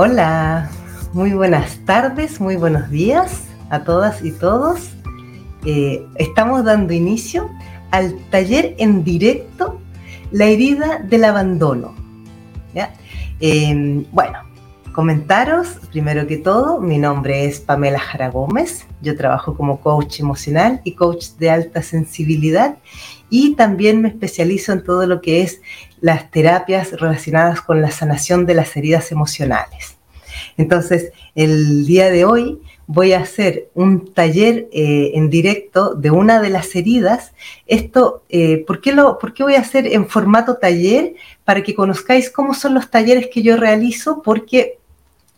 Hola, muy buenas tardes, muy buenos días a todas y todos. Eh, estamos dando inicio al taller en directo La herida del abandono. Eh, bueno, comentaros, primero que todo, mi nombre es Pamela Jara Gómez, yo trabajo como coach emocional y coach de alta sensibilidad y también me especializo en todo lo que es las terapias relacionadas con la sanación de las heridas emocionales. Entonces, el día de hoy voy a hacer un taller eh, en directo de una de las heridas. Esto, eh, ¿por, qué lo, ¿por qué voy a hacer en formato taller? Para que conozcáis cómo son los talleres que yo realizo, porque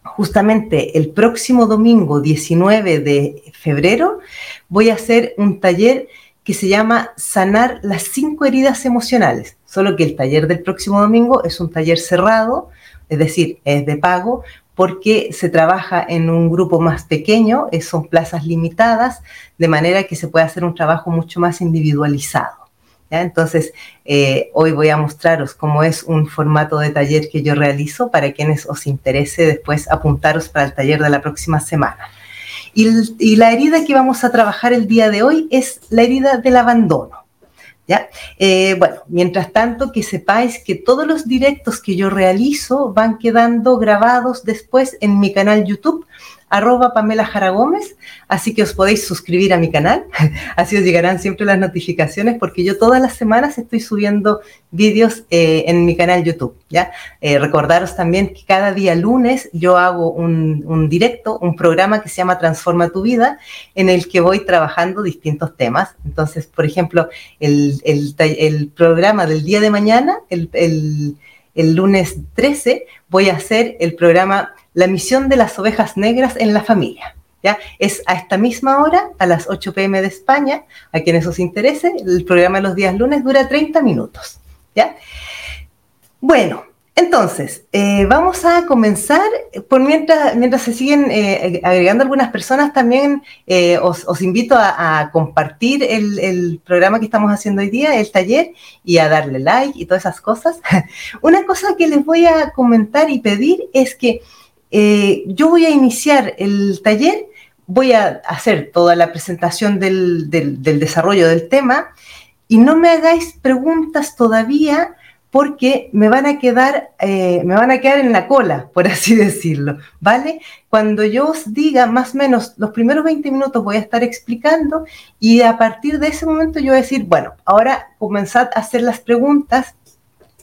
justamente el próximo domingo 19 de febrero voy a hacer un taller que se llama Sanar las cinco heridas emocionales. Solo que el taller del próximo domingo es un taller cerrado, es decir, es de pago, porque se trabaja en un grupo más pequeño, son plazas limitadas, de manera que se puede hacer un trabajo mucho más individualizado. Entonces, eh, hoy voy a mostraros cómo es un formato de taller que yo realizo para quienes os interese después apuntaros para el taller de la próxima semana. Y, la herida que vamos a trabajar el día de hoy es la herida del abandono. ¿Ya? Eh, bueno, mientras tanto, que sepáis que todos los directos que yo realizo van quedando grabados después en mi canal YouTube arroba Pamela Jara Gómez, así que os podéis suscribir a mi canal, así os llegarán siempre las notificaciones porque yo todas las semanas estoy subiendo vídeos eh, en mi canal YouTube, ¿ya? Eh, recordaros también que cada día lunes yo hago un, directo, un programa que se llama Transforma tu vida, en el que voy trabajando distintos temas. Entonces, por ejemplo, el, programa del día de mañana, el, el lunes 13, voy a hacer el programa la misión de las ovejas negras en la familia. ¿Ya? Es a esta misma hora, a las 8 pm de España, a quienes os interese, el programa de los días lunes dura 30 minutos. ¿ya? Bueno, entonces, eh, vamos a comenzar, por mientras, mientras se siguen eh, agregando algunas personas, también eh, os, invito a, compartir el, programa que estamos haciendo hoy día, el taller, y a darle like y todas esas cosas. Una cosa que les voy a comentar y pedir es que eh, yo voy a iniciar el taller, voy a hacer toda la presentación del, desarrollo del tema y no me hagáis preguntas todavía porque me van a quedar, eh, me van a quedar en la cola, por así decirlo, ¿vale? Cuando yo os diga más o menos los primeros 20 minutos voy a estar explicando y a partir de ese momento yo voy a decir, bueno, ahora comenzad a hacer las preguntas,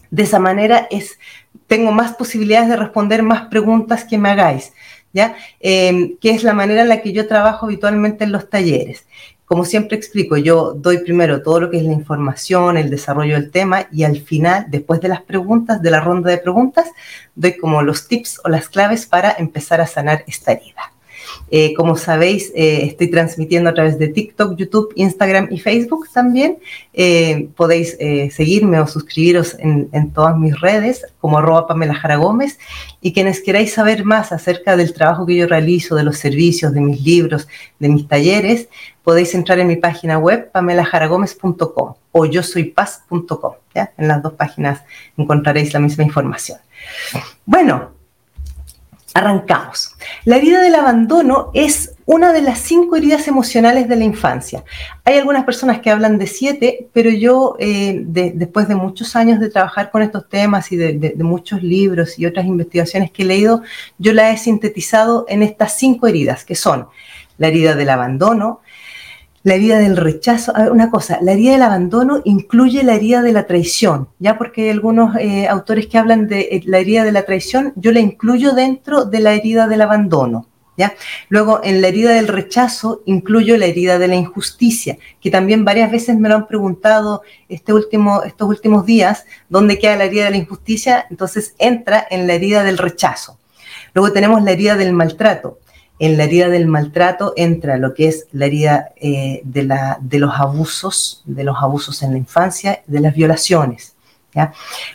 de esa manera es tengo más posibilidades de responder más preguntas que me hagáis, ¿ya? Em, que es la manera en la que yo trabajo habitualmente en los talleres. Como siempre explico, yo doy primero todo lo que es la información, el desarrollo del tema y al final, después de las preguntas, de la ronda de preguntas, doy como los tips o las claves para empezar a sanar esta herida. Eh, como sabéis, eh, estoy transmitiendo a través de TikTok, YouTube, Instagram y Facebook también. Eh, podéis seguirme o suscribiros en, todas mis redes como arroba Pamela Jara Gómez y quienes queráis saber más acerca del trabajo que yo realizo, de los servicios, de mis libros, de mis talleres, podéis entrar en mi página web pamelajaragómez.com o yo soy paz.com. En las dos páginas encontraréis la misma información. Bueno, Arrancamos. La herida del abandono es una de las cinco heridas emocionales de la infancia. Hay algunas personas que hablan de siete, pero yo, eh, después de muchos años de trabajar con estos temas y de, muchos libros y otras investigaciones que he leído, yo la he sintetizado en estas cinco heridas, que son la herida del abandono, la herida del rechazo. una cosa, la herida del abandono incluye la herida de la traición, ya porque hay algunos eh, autores que hablan de eh, la herida de la traición, yo la incluyo dentro de la herida del abandono. ¿Ya? Luego, en la herida del rechazo, incluyo la herida de la injusticia, que también varias veces me lo han preguntado este estos últimos días, ¿dónde queda la herida de la injusticia? Entonces entra en la herida del rechazo. Luego tenemos la herida del maltrato en la herida del maltrato entra lo que es la herida eh, de, los abusos, de los abusos en la infancia, de las violaciones.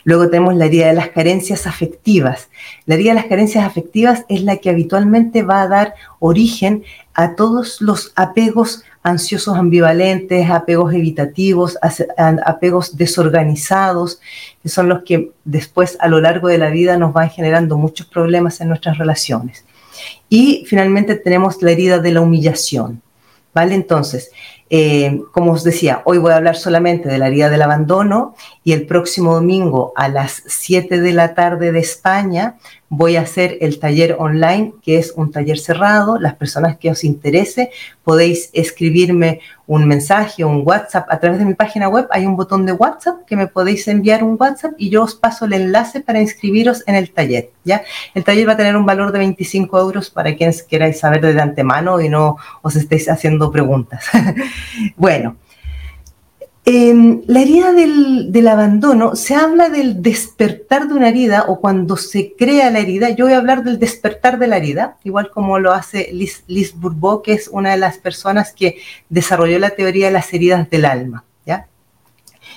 Luego tenemos la herida de las carencias afectivas. La herida de las carencias afectivas es la que habitualmente va a dar origen a todos los apegos ansiosos ambivalentes, apegos evitativos, apegos desorganizados, que son los que después a lo largo de la vida nos van generando muchos problemas en nuestras relaciones. Y finalmente tenemos la herida de la humillación. ¿Vale? Entonces, eh, como os decía, hoy voy a hablar solamente de la herida del abandono y el próximo domingo a las 7 de la tarde de España voy a hacer el taller online, que es un taller cerrado. Las personas que os interese podéis escribirme un mensaje un WhatsApp a través de mi página web. Hay un botón de WhatsApp que me podéis enviar un WhatsApp y yo os paso el enlace para inscribiros en el taller. ¿ya? El taller va a tener un valor de 25 euros para quienes queráis saber de antemano y no os estéis haciendo preguntas. bueno, en la herida del, abandono se habla del despertar de una herida o cuando se crea la herida. Yo voy a hablar del despertar de la herida, igual como lo hace Liz, Liz que es una de las personas que desarrolló la teoría de las heridas del alma.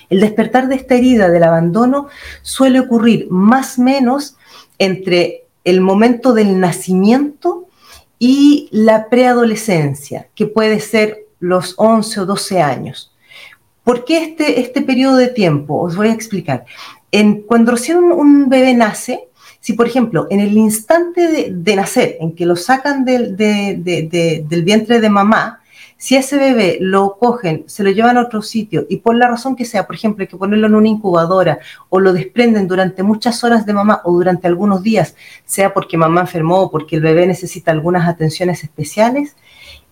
El despertar de esta herida del abandono suele ocurrir más o menos entre el momento del nacimiento y la preadolescencia, que puede ser los 11 o 12 años. ¿Por qué este, este periodo de tiempo? Os voy a explicar. En, cuando recién un, bebé nace, si por ejemplo en el instante de, nacer, en que lo sacan del, del vientre de mamá, si ese bebé lo cogen, se lo llevan a otro sitio y por la razón que sea, por ejemplo, hay que ponerlo en una incubadora o lo desprenden durante muchas horas de mamá o durante algunos días, sea porque mamá enfermó o porque el bebé necesita algunas atenciones especiales,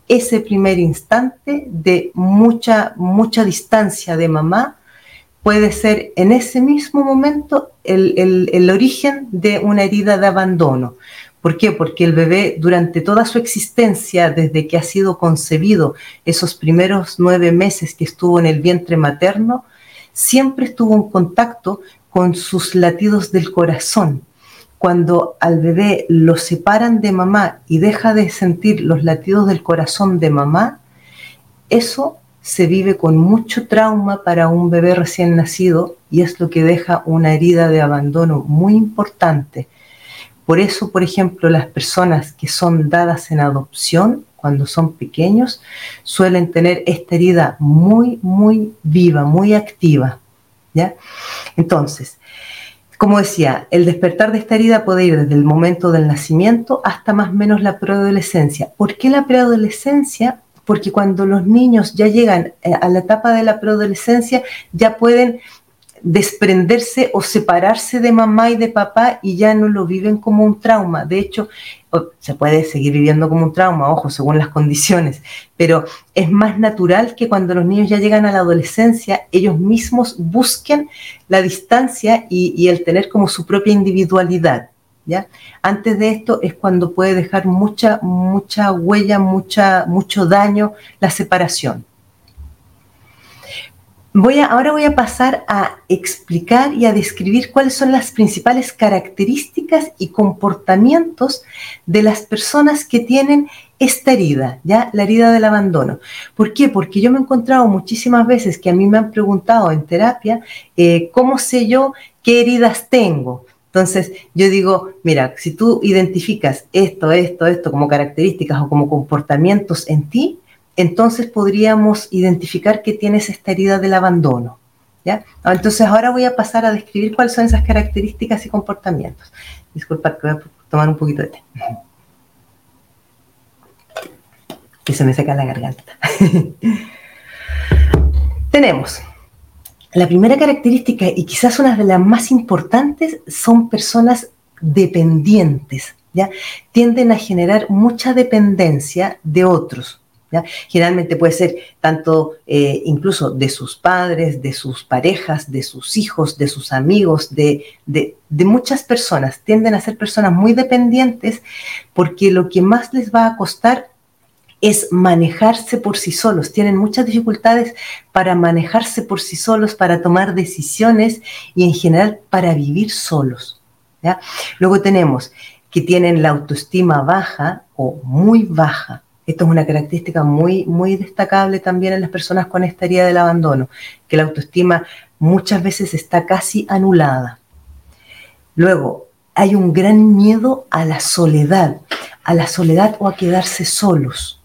ese primer instante de mucha, mucha distancia de mamá puede ser en ese mismo momento el, origen de una herida de abandono. ¿Por qué? Porque el bebé durante toda su existencia, desde que ha sido concebido, esos primeros nueve meses que estuvo en el vientre materno, siempre estuvo en contacto con sus latidos del corazón, cuando al bebé lo separan de mamá y deja de sentir los latidos del corazón de mamá, eso se vive con mucho trauma para un bebé recién nacido y es lo que deja una herida de abandono muy importante. Por eso, por ejemplo, las personas que son dadas en adopción cuando son pequeños suelen tener esta herida muy, muy viva, muy activa. ¿ya? Entonces, como decía, el despertar de esta herida puede ir desde el momento del nacimiento hasta más o menos la preadolescencia. ¿Por qué la preadolescencia? Porque cuando los niños ya llegan eh, a la etapa de la preadolescencia, ya pueden desprenderse o separarse de mamá y de papá y ya no lo viven como un trauma. De hecho, se puede seguir viviendo como un trauma, ojo, según las condiciones, pero es más natural que cuando los niños ya llegan a la adolescencia, ellos mismos busquen la distancia y, el tener como su propia individualidad. ¿Ya? Antes de esto es cuando puede dejar mucha, mucha huella, mucha, mucho daño la separación ahora voy a pasar a explicar y a describir cuáles son las principales características y comportamientos de las personas que tienen esta herida, ya la herida del abandono. ¿Por qué? Porque yo me he encontrado muchísimas veces que a mí me han preguntado en terapia, eh, ¿cómo sé yo qué heridas tengo? Entonces, yo digo, mira, si tú identificas esto, esto, esto como características o como comportamientos en ti, entonces podríamos identificar que tienes esta herida del abandono. ¿ya? Entonces ahora voy a pasar a describir cuáles son esas características y comportamientos. Disculpa que voy a tomar un poquito de té. Que se me seca la garganta. Tenemos la primera característica y quizás una de las más importantes son personas dependientes, ¿ya? Tienden a generar mucha dependencia de otros, Generalmente puede ser tanto eh, incluso de sus padres, de sus parejas, de sus hijos, de sus amigos, de, de, muchas personas. Tienden a ser personas muy dependientes porque lo que más les va a costar es manejarse por sí solos. Tienen muchas dificultades para manejarse por sí solos, para tomar decisiones y en general para vivir solos. Luego tenemos que tienen la autoestima baja o muy baja. Esto es una característica muy, muy destacable también en las personas con esta herida del abandono, que la autoestima muchas veces está casi anulada. Luego, hay un gran miedo a la soledad, a la soledad o a quedarse solos.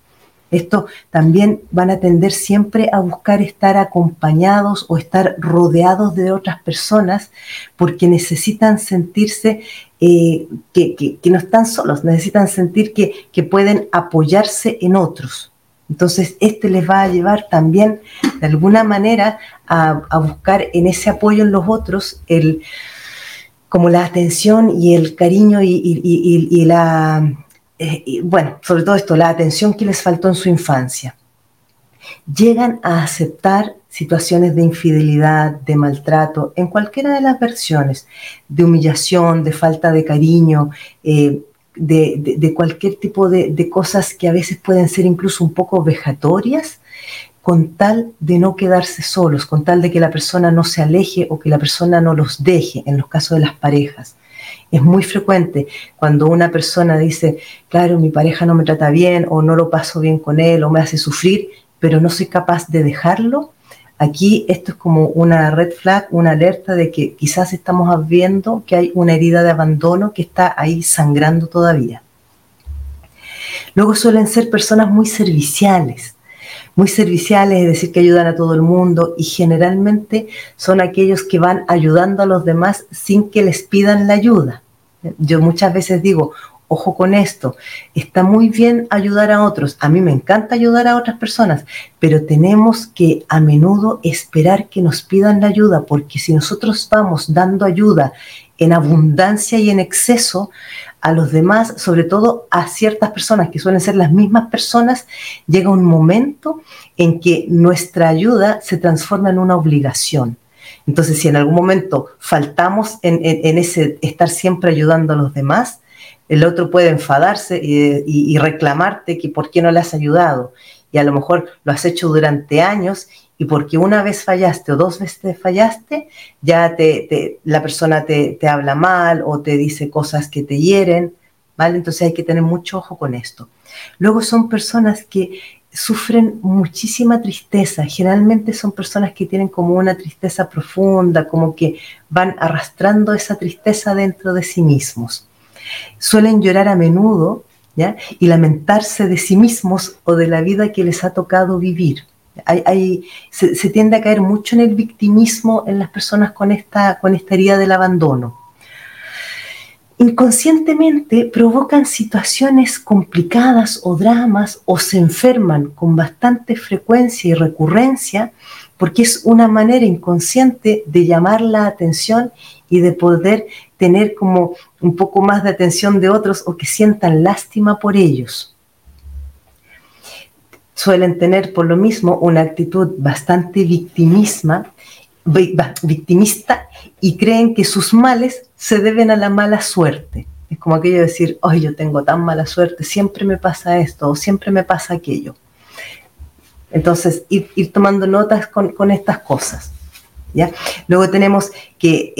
Esto también van a tender siempre a buscar estar acompañados o estar rodeados de otras personas porque necesitan sentirse eh, que, no están solos, necesitan sentir que, pueden apoyarse en otros. Entonces, este les va a llevar también, de alguna manera, a, buscar en ese apoyo en los otros el, como la atención y el cariño y la eh, bueno, sobre todo esto, la atención que les faltó en su infancia. Llegan a aceptar situaciones de infidelidad, de maltrato, en cualquiera de las versiones, de humillación, de falta de cariño, eh, de, cualquier tipo de, de cosas que a veces pueden ser incluso un poco vejatorias, con tal de no quedarse solos, con tal de que la persona no se aleje o que la persona no los deje, en los casos de las parejas. Es muy frecuente cuando una persona dice, claro, mi pareja no me trata bien o no lo paso bien con él o me hace sufrir, pero no soy capaz de dejarlo. Aquí esto es como una red flag, una alerta de que quizás estamos viendo que hay una herida de abandono que está ahí sangrando todavía. Luego suelen ser personas muy serviciales, muy serviciales, es decir, que ayudan a todo el mundo y generalmente son aquellos que van ayudando a los demás sin que les pidan la ayuda. Yo muchas veces digo, ojo con esto, está muy bien ayudar a otros, a mí me encanta ayudar a otras personas, pero tenemos que a menudo esperar que nos pidan la ayuda, porque si nosotros vamos dando ayuda en abundancia y en exceso, a los demás, sobre todo a ciertas personas que suelen ser las mismas personas, llega un momento en que nuestra ayuda se transforma en una obligación. Entonces, si en algún momento faltamos en, ese estar siempre ayudando a los demás, el otro puede enfadarse y, reclamarte que por qué no le has ayudado. Y a lo mejor lo has hecho durante años y porque una vez fallaste o dos veces fallaste, ya te, la persona te, te, habla mal o te dice cosas que te hieren, ¿vale? Entonces hay que tener mucho ojo con esto. Luego son personas que sufren muchísima tristeza, generalmente son personas que tienen como una tristeza profunda, como que van arrastrando esa tristeza dentro de sí mismos. Suelen llorar a menudo ¿ya? y lamentarse de sí mismos o de la vida que les ha tocado vivir se, tiende a caer mucho en el victimismo en las personas con esta, con esta herida del abandono. Inconscientemente provocan situaciones complicadas o dramas o se enferman con bastante frecuencia y recurrencia porque es una manera inconsciente de llamar la atención y de poder tener como un poco más de atención de otros o que sientan lástima por ellos suelen tener por lo mismo una actitud bastante victimista y creen que sus males se deben a la mala suerte. Es como aquello de decir, hoy yo tengo tan mala suerte, siempre me pasa esto o siempre me pasa aquello. Entonces, ir, tomando notas con estas cosas. Luego tenemos que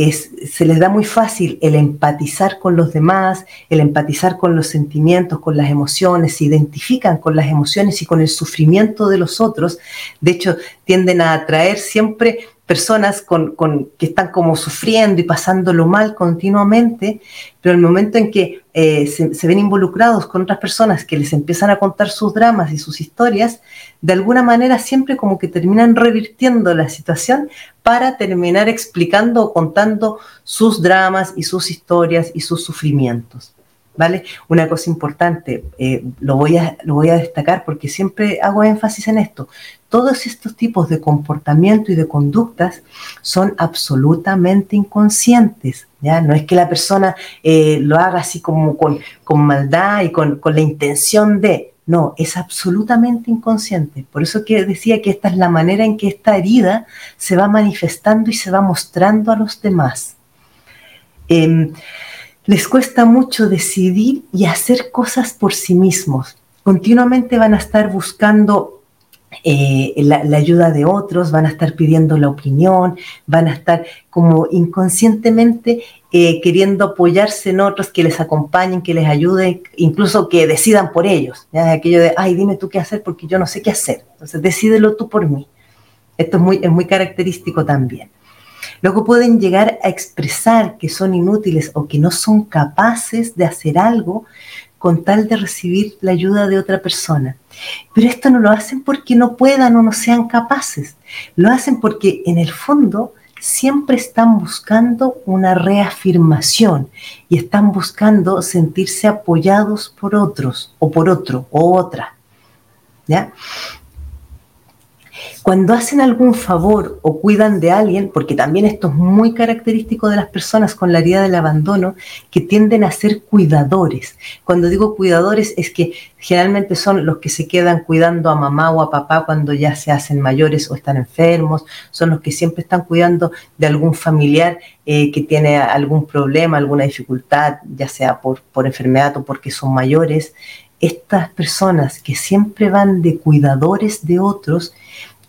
se les da muy fácil el empatizar con los demás, el empatizar con los sentimientos, con las emociones, se identifican con las emociones y con el sufrimiento de los otros. De hecho, tienden a atraer siempre personas con, que están como sufriendo y pasándolo mal continuamente, pero el momento en que eh, se, ven involucrados con otras personas que les empiezan a contar sus dramas y sus historias, de alguna manera siempre como que terminan revirtiendo la situación para terminar explicando o contando sus dramas y sus historias y sus sufrimientos. ¿Vale? Una cosa importante, eh, lo, voy a, lo voy a destacar porque siempre hago énfasis en esto todos estos tipos de comportamiento y de conductas son absolutamente inconscientes. ¿ya? No es que la persona eh, lo haga así como con, maldad y con, la intención de, no, es absolutamente inconsciente. Por eso que decía que esta es la manera en que esta herida se va manifestando y se va mostrando a los demás. Em, les cuesta mucho decidir y hacer cosas por sí mismos. Continuamente van a estar buscando eh, la, ayuda de otros, van a estar pidiendo la opinión, van a estar como inconscientemente eh, queriendo apoyarse en otros que les acompañen, que les ayuden, incluso que decidan por ellos. Aquello de, ay, dime tú qué hacer porque yo no sé qué hacer. Entonces, decídelo tú por mí. Esto es muy, es muy característico también. Luego pueden llegar a expresar que son inútiles o que no son capaces de hacer algo con tal de recibir la ayuda de otra persona Pero esto no lo hacen porque no puedan o no sean capaces. Lo hacen porque en el fondo siempre están buscando una reafirmación y están buscando sentirse apoyados por otros o por otro o otra. ¿Ya? Cuando hacen algún favor o cuidan de alguien, porque también esto es muy característico de las personas con la herida del abandono, que tienden a ser cuidadores. Cuando digo cuidadores es que generalmente son los que se quedan cuidando a mamá o a papá cuando ya se hacen mayores o están enfermos, son los que siempre están cuidando de algún familiar eh, que tiene algún problema, alguna dificultad, ya sea por, por enfermedad o porque son mayores. Estas personas que siempre van de cuidadores de otros,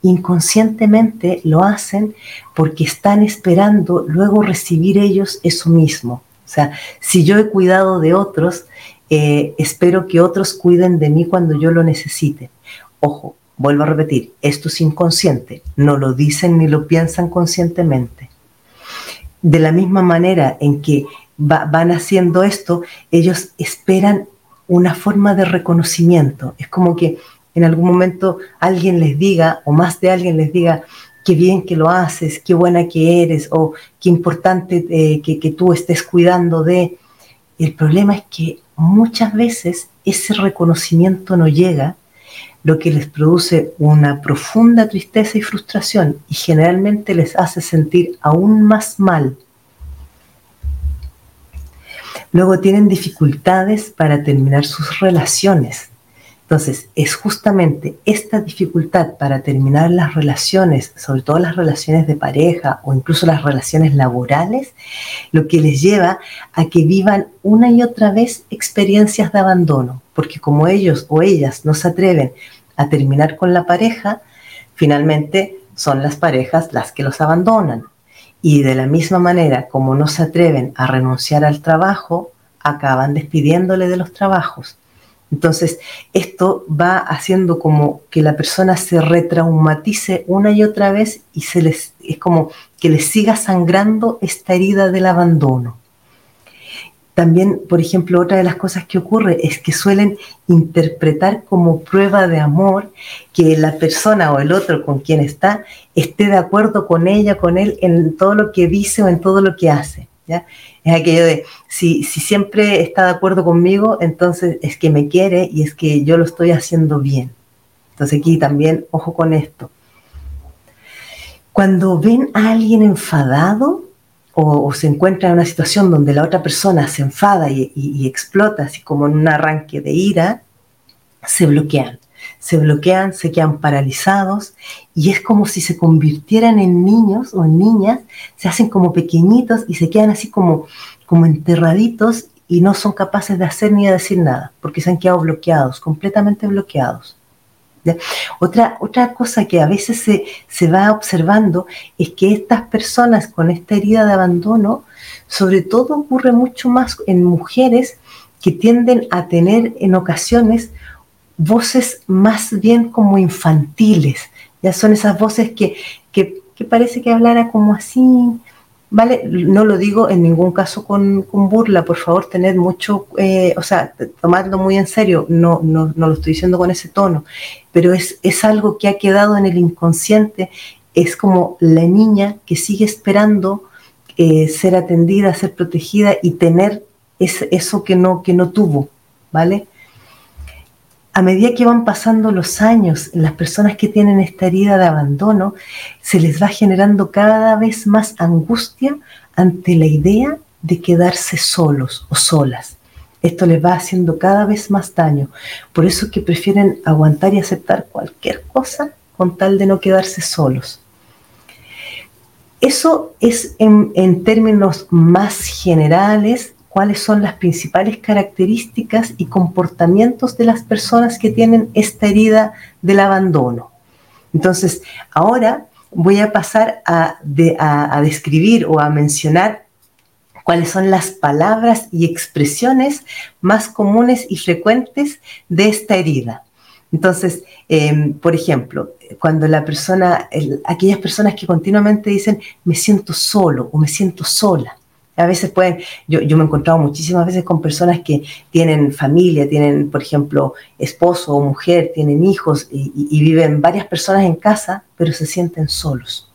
inconscientemente lo hacen porque están esperando luego recibir ellos eso mismo. O sea, si yo he cuidado de otros, eh, espero que otros cuiden de mí cuando yo lo necesite. Ojo, vuelvo a repetir, esto es inconsciente, no lo dicen ni lo piensan conscientemente. De la misma manera en que van haciendo esto, ellos esperan una forma de reconocimiento. Es como que en algún momento alguien les diga, o más de alguien les diga, qué bien que lo haces, qué buena que eres, o qué importante eh, que, que tú estés cuidando de. El problema es que muchas veces ese reconocimiento no llega, lo que les produce una profunda tristeza y frustración y generalmente les hace sentir aún más mal. Luego tienen dificultades para terminar sus relaciones entonces, es justamente esta dificultad para terminar las relaciones, sobre todo las relaciones de pareja o incluso las relaciones laborales, lo que les lleva a que vivan una y otra vez experiencias de abandono, porque como ellos o ellas no se atreven a terminar con la pareja, finalmente son las parejas las que los abandonan. Y de la misma manera como no se atreven a renunciar al trabajo, acaban despidiéndole de los trabajos. Entonces, esto va haciendo como que la persona se retraumatice una y otra vez y se les, es como que les siga sangrando esta herida del abandono. También, por ejemplo, otra de las cosas que ocurre es que suelen interpretar como prueba de amor que la persona o el otro con quien está esté de acuerdo con ella, con él, en todo lo que dice o en todo lo que hace. Es aquello de, si, si siempre está de acuerdo conmigo, entonces es que me quiere y es que yo lo estoy haciendo bien. Entonces aquí también, ojo con esto. Cuando ven a alguien enfadado o, se encuentra en una situación donde la otra persona se enfada y explota, así como en un arranque de ira, se bloquean se bloquean, se quedan paralizados y es como si se convirtieran en niños o en niñas, se hacen como pequeñitos y se quedan así como, como enterraditos y no son capaces de hacer ni de decir nada, porque se han quedado bloqueados, completamente bloqueados. Otra, otra cosa que a veces se, se va observando es que estas personas con esta herida de abandono, sobre todo ocurre mucho más en mujeres que tienden a tener en ocasiones voces más bien como infantiles, ya son esas voces que, parece que hablara como así, ¿vale? No lo digo en ningún caso con, burla, por favor, tener mucho, eh, o sea, tomarlo muy en serio, no, no, no, lo estoy diciendo con ese tono, pero es, es algo que ha quedado en el inconsciente, es como la niña que sigue esperando eh, ser atendida, ser protegida y tener eso que no, que no tuvo, ¿vale? A medida que van pasando los años, las personas que tienen esta herida de abandono, se les va generando cada vez más angustia ante la idea de quedarse solos o solas. Esto les va haciendo cada vez más daño. Por eso es que prefieren aguantar y aceptar cualquier cosa con tal de no quedarse solos. Eso es en, en términos más generales cuáles son las principales características y comportamientos de las personas que tienen esta herida del abandono. Entonces, ahora voy a pasar a, describir o a mencionar cuáles son las palabras y expresiones más comunes y frecuentes de esta herida. Entonces, em, por ejemplo, cuando la persona, aquellas personas que continuamente dicen me siento solo o me siento sola, A veces pueden, yo, yo me he encontrado muchísimas veces con personas que tienen familia, tienen, por ejemplo, esposo o mujer, tienen hijos y, viven varias personas en casa, pero se sienten solos.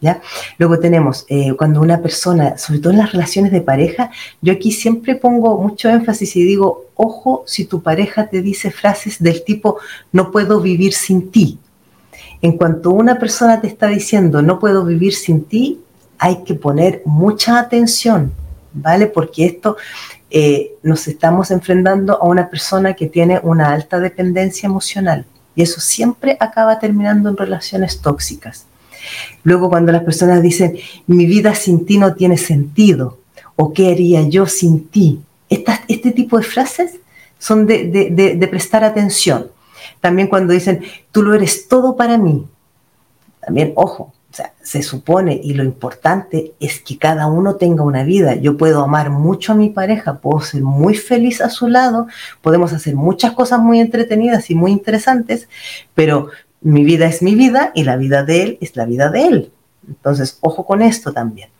¿Ya? Luego tenemos, eh, cuando una persona, sobre todo en las relaciones de pareja, yo aquí siempre pongo mucho énfasis y digo, ojo si tu pareja te dice frases del tipo, no puedo vivir sin ti. En cuanto una persona te está diciendo, no puedo vivir sin ti, hay que poner mucha atención, ¿vale? Porque esto eh, nos estamos enfrentando a una persona que tiene una alta dependencia emocional y eso siempre acaba terminando en relaciones tóxicas. Luego cuando las personas dicen, mi vida sin ti no tiene sentido, o qué haría yo sin ti, este tipo de frases son de prestar atención. También cuando dicen, tú lo eres todo para mí, también, ojo, o sea, se supone y lo importante es que cada uno tenga una vida. Yo puedo amar mucho a mi pareja, puedo ser muy feliz a su lado, podemos hacer muchas cosas muy entretenidas y muy interesantes, pero mi vida es mi vida y la vida de él es la vida de él. Entonces, ojo con esto también.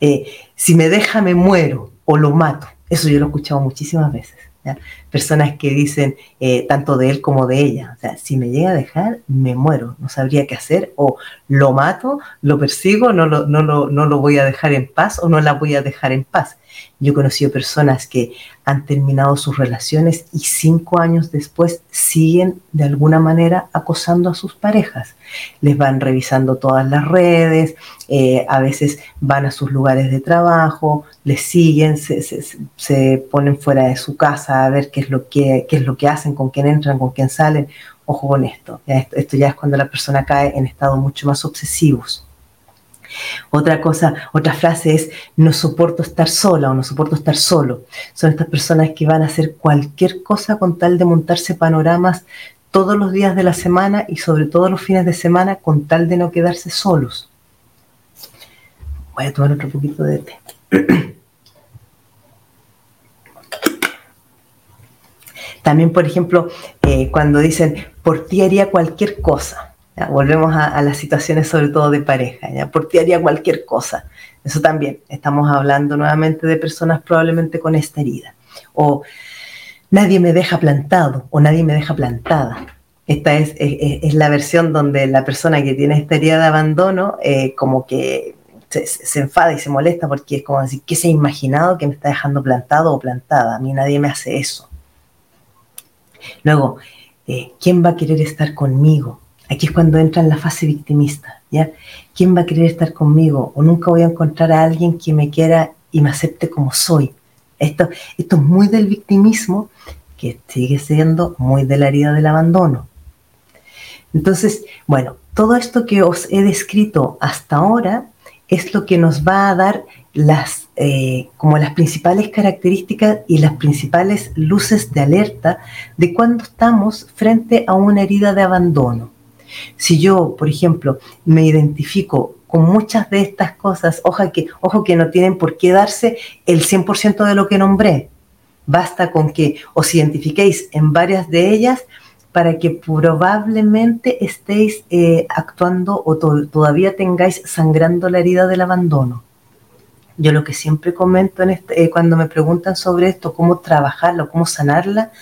Eh, si me deja, me muero o lo mato. Eso yo lo he escuchado muchísimas veces personas que dicen eh, tanto de él como de ella, o sea, si me llega a dejar, me muero, no sabría qué hacer, o lo mato, lo persigo, no lo, no no lo voy a dejar en paz o no la voy a dejar en paz. Yo he conocido personas que han terminado sus relaciones y cinco años después siguen de alguna manera acosando a sus parejas. Les van revisando todas las redes, eh, a veces van a sus lugares de trabajo, les siguen, se, ponen fuera de su casa a ver qué es lo que, qué es lo que hacen, con quién entran, con quién salen. Ojo con esto. esto ya es cuando la persona cae en estados mucho más obsesivos. Otra cosa, otra frase es no soporto estar sola o no soporto estar solo. Son estas personas que van a hacer cualquier cosa con tal de montarse panoramas todos los días de la semana y sobre todo los fines de semana con tal de no quedarse solos. Voy a tomar otro poquito de té. También, por ejemplo, eh, cuando dicen, por ti haría cualquier cosa volvemos a, las situaciones sobre todo de pareja, por ti haría cualquier cosa. Eso también, estamos hablando nuevamente de personas probablemente con esta herida. O nadie me deja plantado o nadie me deja plantada. Esta es, la versión donde la persona que tiene esta herida de abandono eh, como que se, enfada y se molesta porque es como decir, ¿qué se ha imaginado que me está dejando plantado o plantada? A mí nadie me hace eso. Luego, eh, ¿quién va a querer estar conmigo? Aquí es cuando entra en la fase victimista, ¿ya? ¿Quién va a querer estar conmigo? O nunca voy a encontrar a alguien que me quiera y me acepte como soy. Esto, esto es muy del victimismo, que sigue siendo muy de la herida del abandono. Entonces, bueno, todo esto que os he descrito hasta ahora es lo que nos va a dar las, eh, como las principales características y las principales luces de alerta de cuando estamos frente a una herida de abandono. Si yo, por ejemplo, me identifico con muchas de estas cosas, ojo que, ojo que no tienen por qué darse el 100% de lo que nombré. Basta con que os identifiquéis en varias de ellas para que probablemente estéis eh, actuando o todavía tengáis sangrando la herida del abandono. Yo lo que siempre comento en este, eh, cuando me preguntan sobre esto, cómo trabajarla, cómo sanarla,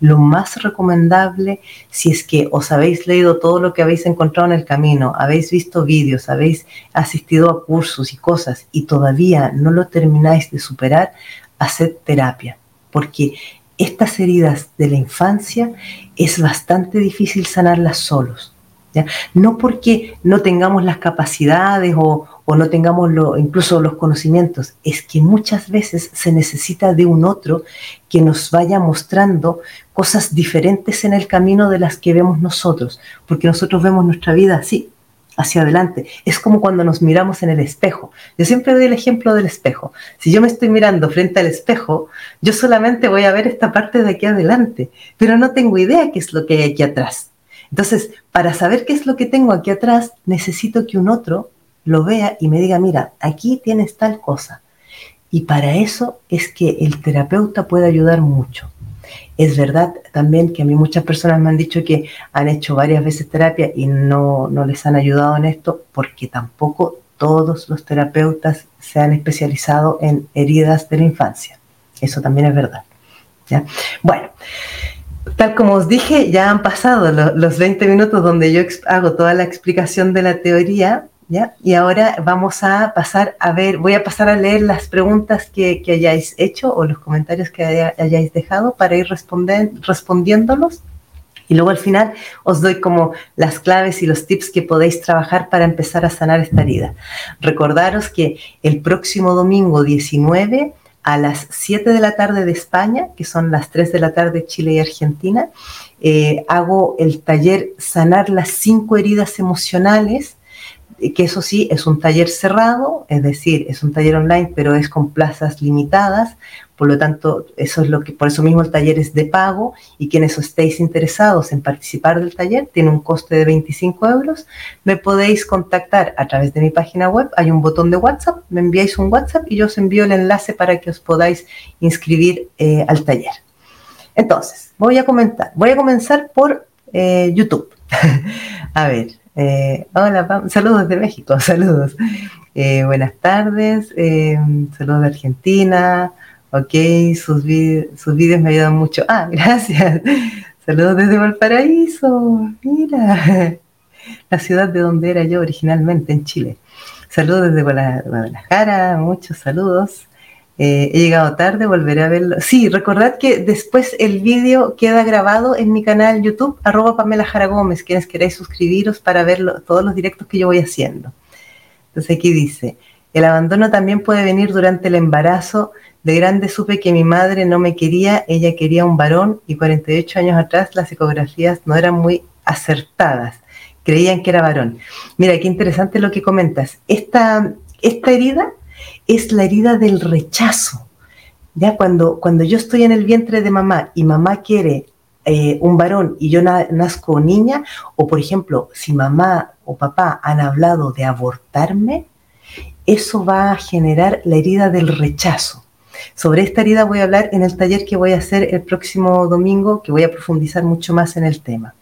lo más recomendable, si es que os habéis leído todo lo que habéis encontrado en el camino, habéis visto vídeos, habéis asistido a cursos y cosas y todavía no lo termináis de superar, haced terapia, porque estas heridas de la infancia es bastante difícil sanarlas solos. No porque no tengamos las capacidades o, o no tengamos lo, incluso los conocimientos, es que muchas veces se necesita de un otro que nos vaya mostrando cosas diferentes en el camino de las que vemos nosotros, porque nosotros vemos nuestra vida así, hacia adelante. Es como cuando nos miramos en el espejo. Yo siempre doy el ejemplo del espejo. Si yo me estoy mirando frente al espejo, yo solamente voy a ver esta parte de aquí adelante, pero no tengo idea qué es lo que hay aquí atrás. Entonces, para saber qué es lo que tengo aquí atrás, necesito que un otro lo vea y me diga, mira, aquí tienes tal cosa. Y para eso es que el terapeuta puede ayudar mucho. Es verdad también que a mí muchas personas me han dicho que han hecho varias veces terapia y no, no les han ayudado en esto porque tampoco todos los terapeutas se han especializado en heridas de la infancia. Eso también es verdad. ¿ya? Bueno, tal como os dije, ya han pasado los 20 minutos donde yo hago toda la explicación de la teoría. Y ahora vamos a pasar a ver, voy a pasar a leer las preguntas que, hayáis hecho o los comentarios que hayáis dejado para ir respondiéndolos y luego al final os doy como las claves y los tips que podéis trabajar para empezar a sanar esta herida. Recordaros que el próximo domingo 19 a las 7 de la tarde de España, que son las 3 de la tarde Chile y Argentina, eh, hago el taller Sanar las cinco heridas emocionales que eso sí es un taller cerrado, es decir, es un taller online, pero es con plazas limitadas, por lo tanto, eso es lo que, por eso mismo el taller es de pago y quienes estéis interesados en participar del taller tiene un coste de 25 euros. Me podéis contactar a través de mi página web, hay un botón de WhatsApp, me enviáis un WhatsApp y yo os envío el enlace para que os podáis inscribir eh, al taller. Entonces, voy a comentar, voy a comenzar por eh, YouTube. a ver, eh, hola, saludos de México, saludos. buenas tardes, saludos de Argentina, Ok, sus, sus vídeos me ayudan mucho. Ah, gracias. Saludos desde Valparaíso. Mira, la ciudad de donde era yo originalmente, en Chile. Saludos desde Guadalajara, muchos saludos. Eh, he llegado tarde, volveré a verlo. Sí, recordad que después el vídeo queda grabado en mi canal YouTube, arroba Pamela Jara Gómez, quienes queráis suscribiros para ver todos los directos que yo voy haciendo. Entonces aquí dice, el abandono también puede venir durante el embarazo de grande supe que mi madre no me quería, ella quería un varón y 48 años atrás las ecografías no eran muy acertadas, creían que era varón. Mira, qué interesante lo que comentas. Esta, esta herida es la herida del rechazo. Ya cuando, cuando yo estoy en el vientre de mamá y mamá quiere eh, un varón y yo nazco niña, o por ejemplo, si mamá o papá han hablado de abortarme, eso va a generar la herida del rechazo. Sobre esta herida voy a hablar en el taller que voy a hacer el próximo domingo, que voy a profundizar mucho más en el tema.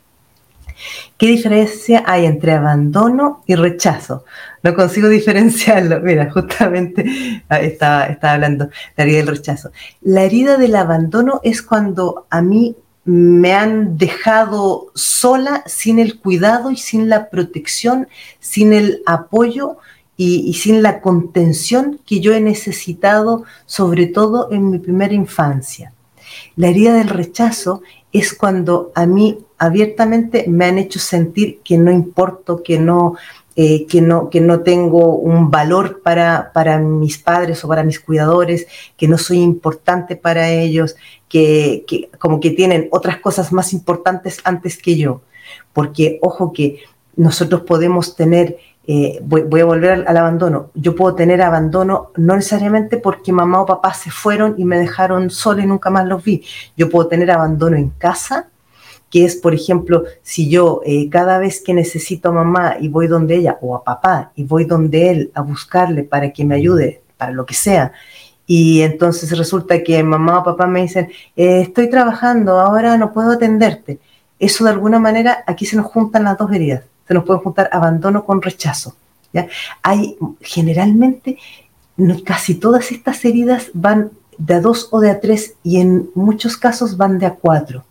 ¿Qué diferencia hay entre abandono y rechazo? No consigo diferenciarlo. Mira, justamente ah, estaba, estaba hablando la herida del rechazo. La herida del abandono es cuando a mí me han dejado sola sin el cuidado y sin la protección, sin el apoyo y, sin la contención que yo he necesitado, sobre todo en mi primera infancia. La herida del rechazo es cuando a mí abiertamente me han hecho sentir que no importo, que no, eh, que no, que no tengo un valor para, para mis padres o para mis cuidadores, que no soy importante para ellos, que, que como que tienen otras cosas más importantes antes que yo. Porque, ojo, que nosotros podemos tener eh, voy, a volver al, abandono. Yo puedo tener abandono no necesariamente porque mamá o papá se fueron y me dejaron sola y nunca más los vi. Yo puedo tener abandono en casa, que es, por ejemplo, si yo eh, cada vez que necesito a mamá y voy donde ella o a papá y voy donde él a buscarle para que me ayude, para lo que sea, y entonces resulta que mamá o papá me dicen, eh, estoy trabajando, ahora no puedo atenderte. Eso de alguna manera, aquí se nos juntan las dos heridas se nos puede juntar abandono con rechazo. ¿ya? Hay generalmente, casi todas estas heridas van de a dos o de a tres y en muchos casos van de a cuatro.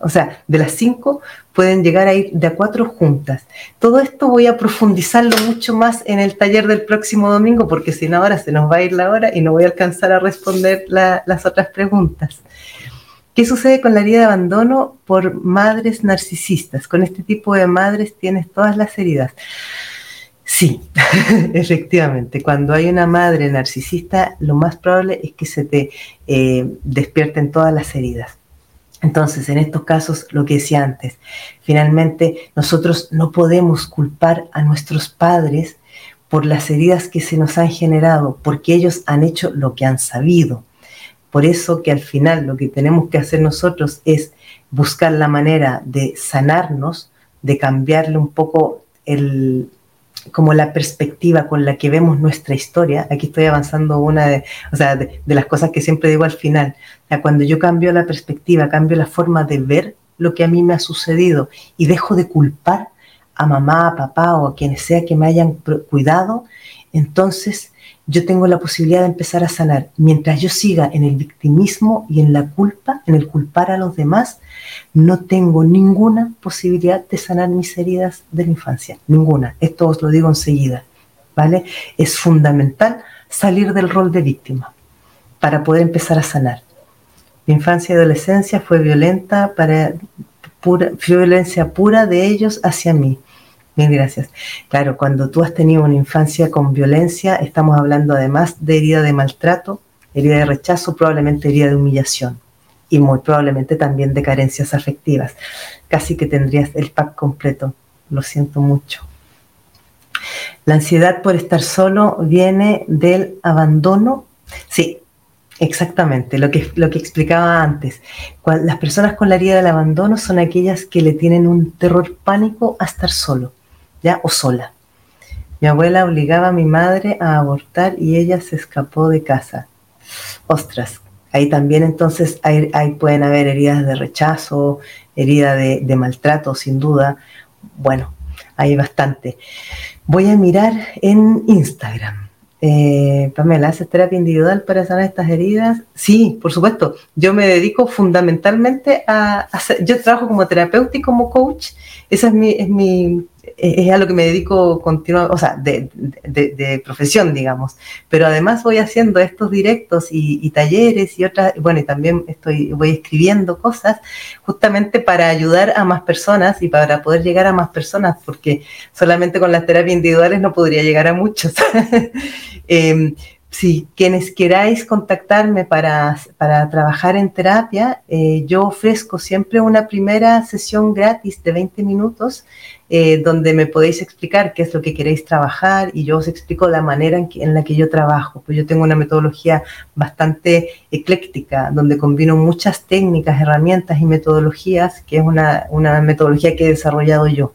O sea, de las cinco pueden llegar a ir de a cuatro juntas. Todo esto voy a profundizarlo mucho más en el taller del próximo domingo porque si no ahora se nos va a ir la hora y no voy a alcanzar a responder las otras preguntas. ¿Qué sucede con la herida de abandono por madres narcisistas? Con este tipo de madres tienes todas las heridas. Sí, efectivamente. Cuando hay una madre narcisista, lo más probable es que se te eh, despierten todas las heridas. Entonces, en estos casos, lo que decía antes, finalmente nosotros no podemos culpar a nuestros padres por las heridas que se nos han generado, porque ellos han hecho lo que han sabido. Por eso que al final lo que tenemos que hacer nosotros es buscar la manera de sanarnos, de cambiarle un poco el, como la perspectiva con la que vemos nuestra historia. Aquí estoy avanzando una de, o sea, de, las cosas que siempre digo al final. Cuando yo cambio la perspectiva, cambio la forma de ver lo que a mí me ha sucedido y dejo de culpar a mamá, a papá o a quienes sea que me hayan cuidado, entonces yo tengo la posibilidad de empezar a sanar. Mientras yo siga en el victimismo y en la culpa, en el culpar a los demás, no tengo ninguna posibilidad de sanar mis heridas de la infancia. Ninguna. Esto os lo digo enseguida. ¿Vale? Es fundamental salir del rol de víctima para poder empezar a sanar. Mi infancia y adolescencia fue violenta para pura, violencia pura de ellos hacia mí. Bien, gracias. Claro, cuando tú has tenido una infancia con violencia, estamos hablando además de herida de maltrato, herida de rechazo, probablemente herida de humillación y muy probablemente también de carencias afectivas. Casi que tendrías el pack completo. Lo siento mucho. La ansiedad por estar solo viene del abandono. Sí, exactamente, lo que, lo que explicaba antes. Las personas con la herida del abandono son aquellas que le tienen un terror pánico a estar solo o sola. Mi abuela obligaba a mi madre a abortar y ella se escapó de casa. Ostras, ahí también entonces hay, pueden haber heridas de rechazo, heridas de, maltrato, sin duda. Bueno, hay bastante. Voy a mirar en Instagram. Eh, Pamela, ¿haces terapia individual para sanar estas heridas? Sí, por supuesto. Yo me dedico fundamentalmente a yo trabajo como terapeuta y como coach. Esa es mi, es mi, es a lo que me dedico continuamente, o sea, de, profesión, digamos. Pero además voy haciendo estos directos y, talleres y otras, bueno, y también estoy, voy escribiendo cosas justamente para ayudar a más personas y para poder llegar a más personas, porque solamente con las terapias individuales no podría llegar a muchos. Em, si quienes queráis contactarme para, para trabajar en terapia, eh, yo ofrezco siempre una primera sesión gratis de 20 minutos eh, donde me podéis explicar qué es lo que queréis trabajar y yo os explico la manera en, en, la que yo trabajo. Pues yo tengo una metodología bastante ecléctica, donde combino muchas técnicas, herramientas y metodologías, que es una, una metodología que he desarrollado yo.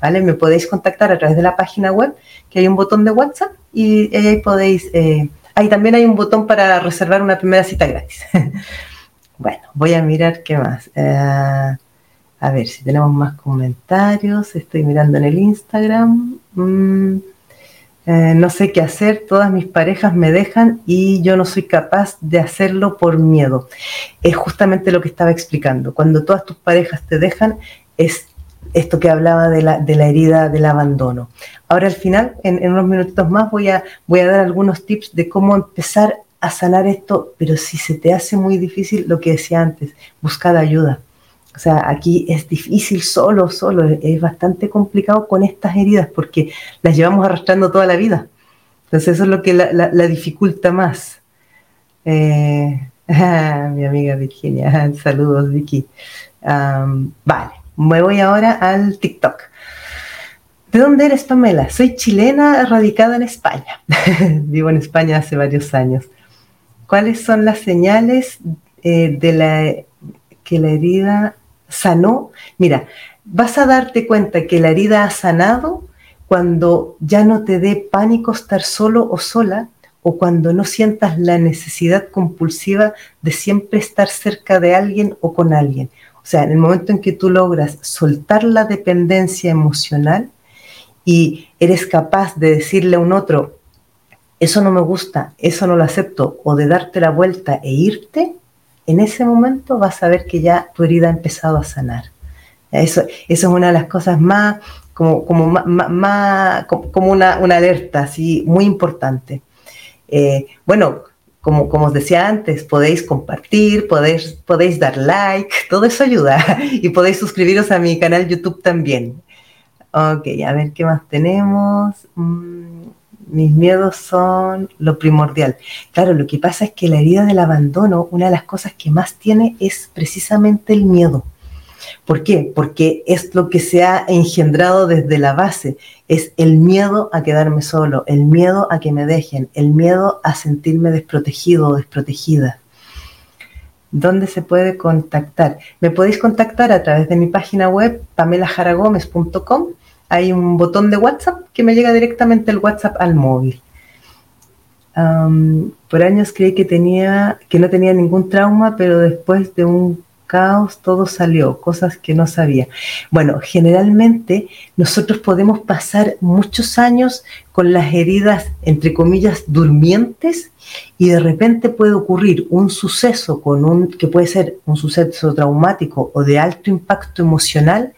¿Vale? Me podéis contactar a través de la página web, que hay un botón de WhatsApp y ahí podéis eh, Ahí también hay un botón para reservar una primera cita gratis. bueno, voy a mirar qué más. Eh, a ver si tenemos más comentarios. Estoy mirando en el Instagram. Mm, eh, no sé qué hacer, todas mis parejas me dejan y yo no soy capaz de hacerlo por miedo. Es justamente lo que estaba explicando. Cuando todas tus parejas te dejan, es esto que hablaba de la, de la herida del abandono. Ahora al final, en, unos minutitos más, voy a, voy a dar algunos tips de cómo empezar a sanar esto, pero si se te hace muy difícil, lo que decía antes, buscar ayuda. O sea, aquí es difícil solo, solo, es bastante complicado con estas heridas porque las llevamos arrastrando toda la vida. Entonces eso es lo que la, dificulta más. Eh, mi amiga Virginia, saludos Vicky. vale, me voy ahora al TikTok. ¿De dónde eres, Pamela? Soy chilena radicada en España. Vivo en España hace varios años. ¿Cuáles son las señales eh, de la, que la herida sanó? Mira, vas a darte cuenta que la herida ha sanado cuando ya no te dé pánico estar solo o sola o cuando no sientas la necesidad compulsiva de siempre estar cerca de alguien o con alguien. O sea, en el momento en que tú logras soltar la dependencia emocional y eres capaz de decirle a un otro, eso no me gusta, eso no lo acepto, o de darte la vuelta e irte, en ese momento vas a ver que ya tu herida ha empezado a sanar. Eso, es una de las cosas más, como, como, una, alerta, así, muy importante. Eh, bueno, como, como os decía antes, podéis compartir, podéis, podéis dar like, todo eso ayuda. Y podéis suscribiros a mi canal YouTube también. Ok, a ver qué más tenemos. Mm, mis miedos son lo primordial. Claro, lo que pasa es que la herida del abandono, una de las cosas que más tiene es precisamente el miedo. ¿Por qué? Porque es lo que se ha engendrado desde la base, es el miedo a quedarme solo, el miedo a que me dejen, el miedo a sentirme desprotegido o desprotegida. ¿Dónde se puede contactar? Me podéis contactar a través de mi página web pamelajaragomez.com. Hay un botón de WhatsApp que me llega directamente el WhatsApp al móvil. por años creí que tenía que no tenía ningún trauma, pero después de un caos, todo salió, cosas que no sabía. Bueno, generalmente nosotros podemos pasar muchos años con las heridas, entre comillas, durmientes y de repente puede ocurrir un suceso con un, que puede ser un suceso traumático o de alto impacto emocional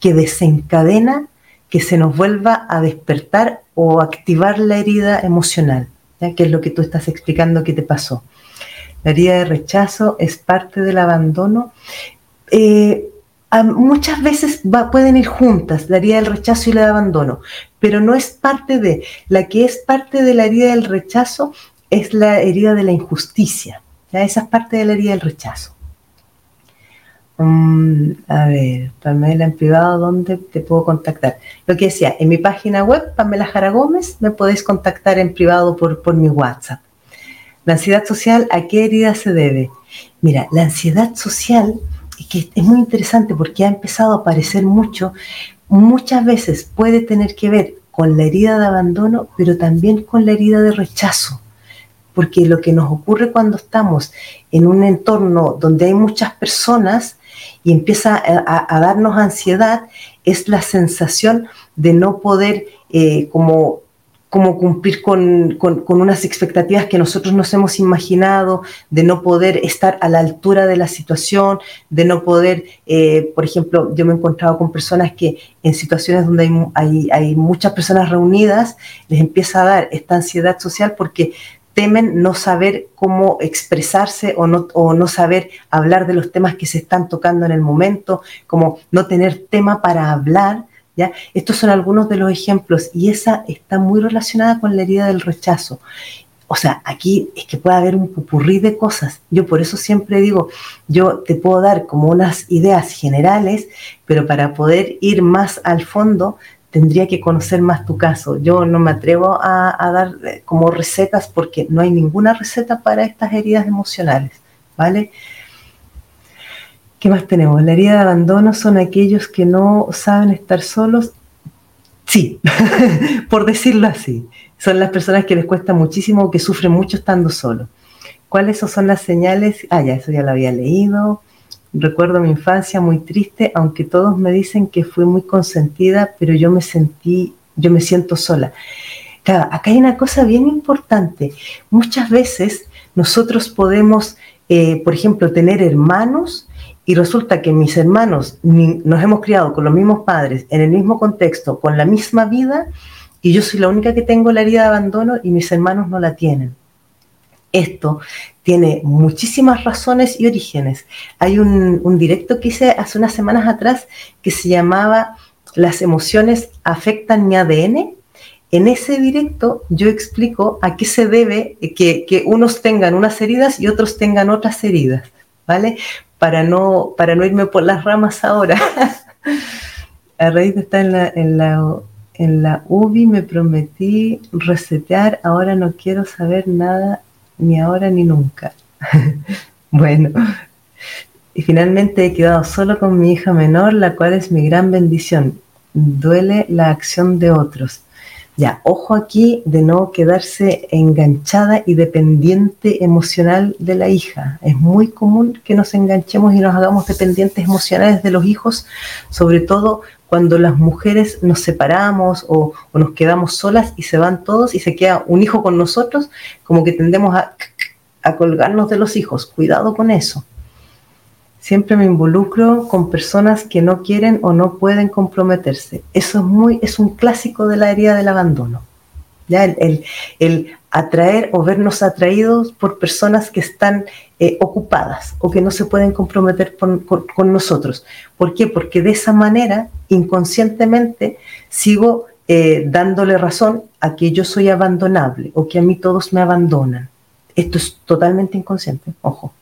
que desencadena que se nos vuelva a despertar o activar la herida emocional, ¿ya? que es lo que tú estás explicando que te pasó. La herida de rechazo es parte del abandono. Eh, muchas veces pueden ir juntas, la herida del rechazo y la de abandono, pero no es parte de, la que es parte de la herida del rechazo es la herida de la injusticia. ¿ya? Esa es parte de la herida del rechazo. A ver, Pamela en privado, ¿dónde te puedo contactar? Lo que decía, en mi página web, Pamela Jara Gómez, me podéis contactar en privado por, por mi WhatsApp. La ansiedad social, ¿a qué herida se debe? Mira, la ansiedad social, que es muy interesante porque ha empezado a aparecer mucho, muchas veces puede tener que ver con la herida de abandono, pero también con la herida de rechazo. Porque lo que nos ocurre cuando estamos en un entorno donde hay muchas personas, y empieza a, darnos ansiedad es la sensación de no poder eh, como como cumplir con, unas expectativas que nosotros nos hemos imaginado, de no poder estar a la altura de la situación, de no poder, eh, por ejemplo, yo me he encontrado con personas que en situaciones donde hay, hay, hay, muchas personas reunidas, les empieza a dar esta ansiedad social porque temen no saber cómo expresarse o no, o no saber hablar de los temas que se están tocando en el momento, como no tener tema para hablar. ¿ya? Estos son algunos de los ejemplos y esa está muy relacionada con la herida del rechazo. O sea, aquí es que puede haber un pupurrí de cosas. Yo por eso siempre digo, yo te puedo dar como unas ideas generales, pero para poder ir más al fondo tendría que conocer más tu caso. Yo no me atrevo a, dar eh, como recetas porque no hay ninguna receta para estas heridas emocionales, ¿vale? ¿Qué más tenemos? La herida de abandono son aquellos que no saben estar solos. Sí, por decirlo así. Son las personas que les cuesta muchísimo, que sufren mucho estando solos. ¿Cuáles son las señales? Ah, ya, eso ya lo había leído. Recuerdo mi infancia muy triste, aunque todos me dicen que fui muy consentida, pero yo me sentí, yo me siento sola. acá hay una cosa bien importante. Muchas veces nosotros podemos, eh, por ejemplo, tener hermanos y resulta que mis hermanos nos hemos criado con los mismos padres, en el mismo contexto, con la misma vida, y yo soy la única que tengo la herida de abandono y mis hermanos no la tienen. Esto tiene muchísimas razones y orígenes. Hay un, directo que hice hace unas semanas atrás que se llamaba Las emociones afectan mi ADN. En ese directo yo explico a qué se debe que, que unos tengan unas heridas y otros tengan otras heridas, ¿vale? Para no, para no irme por las ramas ahora. a raíz de estar en la, en la, en la UBI me prometí resetear, ahora no quiero saber nada ni ahora ni nunca. bueno, y finalmente he quedado solo con mi hija menor, la cual es mi gran bendición. Duele la acción de otros. Ya, ojo aquí de no quedarse enganchada y dependiente emocional de la hija. Es muy común que nos enganchemos y nos hagamos dependientes emocionales de los hijos, sobre todo cuando las mujeres nos separamos o, nos quedamos solas y se van todos y se queda un hijo con nosotros, como que tendemos a, a colgarnos de los hijos. Cuidado con eso. Siempre me involucro con personas que no quieren o no pueden comprometerse. Eso es, muy, es un clásico de la herida del abandono. ¿Ya? El, el, atraer o vernos atraídos por personas que están eh, ocupadas o que no se pueden comprometer con, nosotros. ¿Por qué? Porque de esa manera, inconscientemente, sigo eh, dándole razón a que yo soy abandonable o que a mí todos me abandonan. Esto es totalmente inconsciente, ojo.